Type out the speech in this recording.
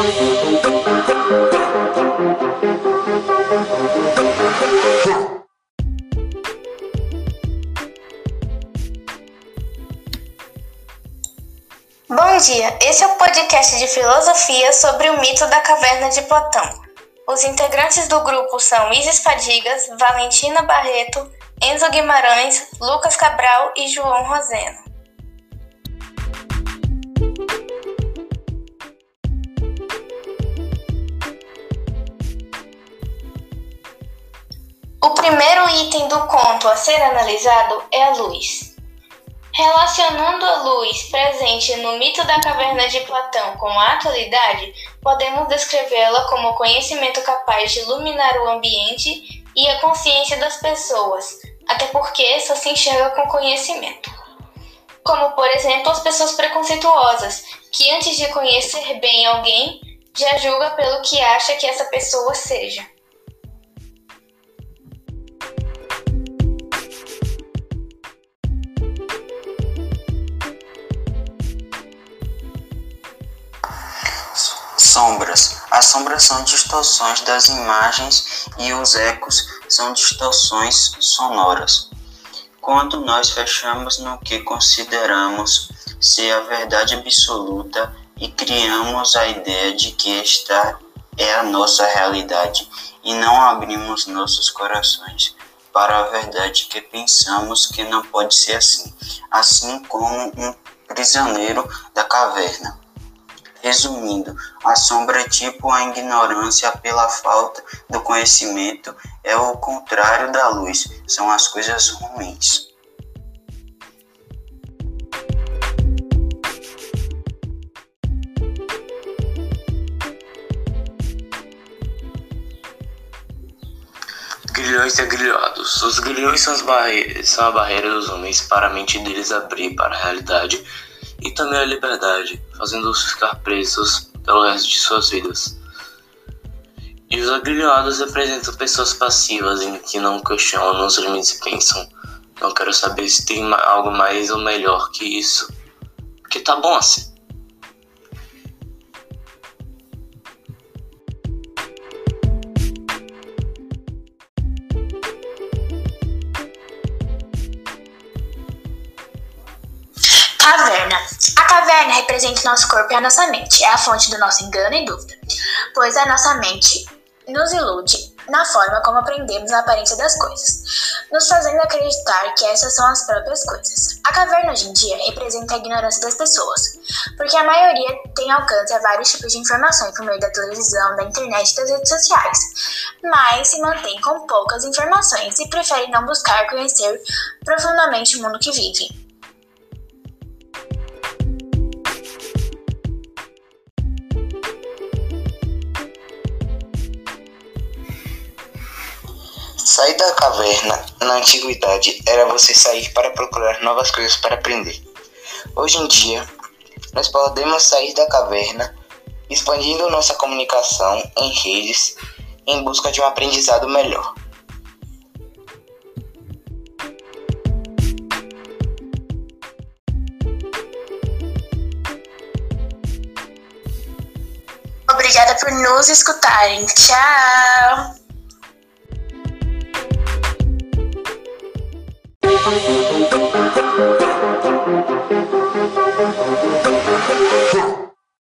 Bom dia, esse é o podcast de filosofia sobre o mito da caverna de Platão. Os integrantes do grupo são Isis Fadigas, Valentina Barreto, Enzo Guimarães, Lucas Cabral e João Roseno. Item do conto a ser analisado é a luz. Relacionando a luz presente no mito da caverna de Platão com a atualidade, podemos descrevê-la como conhecimento capaz de iluminar o ambiente e a consciência das pessoas, até porque só se enxerga com conhecimento. Como, por exemplo, as pessoas preconceituosas, que antes de conhecer bem alguém, já julga pelo que acha que essa pessoa seja. Sombras. As sombras são distorções das imagens e os ecos são distorções sonoras. Quando nós fechamos no que consideramos ser a verdade absoluta e criamos a ideia de que esta é a nossa realidade e não abrimos nossos corações para a verdade que pensamos que não pode ser assim, assim como um prisioneiro da caverna. Resumindo, a sombra é tipo a ignorância pela falta do conhecimento, é o contrário da luz, são as coisas ruins. Grilhões e agrilhados. Os grilhões são, são a barreira dos homens para a mente deles abrir para a realidade e também a liberdade, fazendo-os ficar presos pelo resto de suas vidas. E os agrilhoados representam pessoas passivas em que não questionam os limites e pensam: não quero saber se tem algo mais ou melhor que isso, porque tá bom assim. Caverna. A caverna representa o nosso corpo e a nossa mente. É a fonte do nosso engano e dúvida, pois a nossa mente nos ilude na forma como aprendemos a aparência das coisas, nos fazendo acreditar que essas são as próprias coisas. A caverna hoje em dia representa a ignorância das pessoas, porque a maioria tem alcance a vários tipos de informações por meio da televisão, da internet e das redes sociais, mas se mantém com poucas informações e prefere não buscar conhecer profundamente o mundo que vive. Sair da caverna na antiguidade era você sair para procurar novas coisas para aprender. Hoje em dia, nós podemos sair da caverna expandindo nossa comunicação em redes em busca de um aprendizado melhor. Obrigada por nos escutarem. Tchau! Thank you.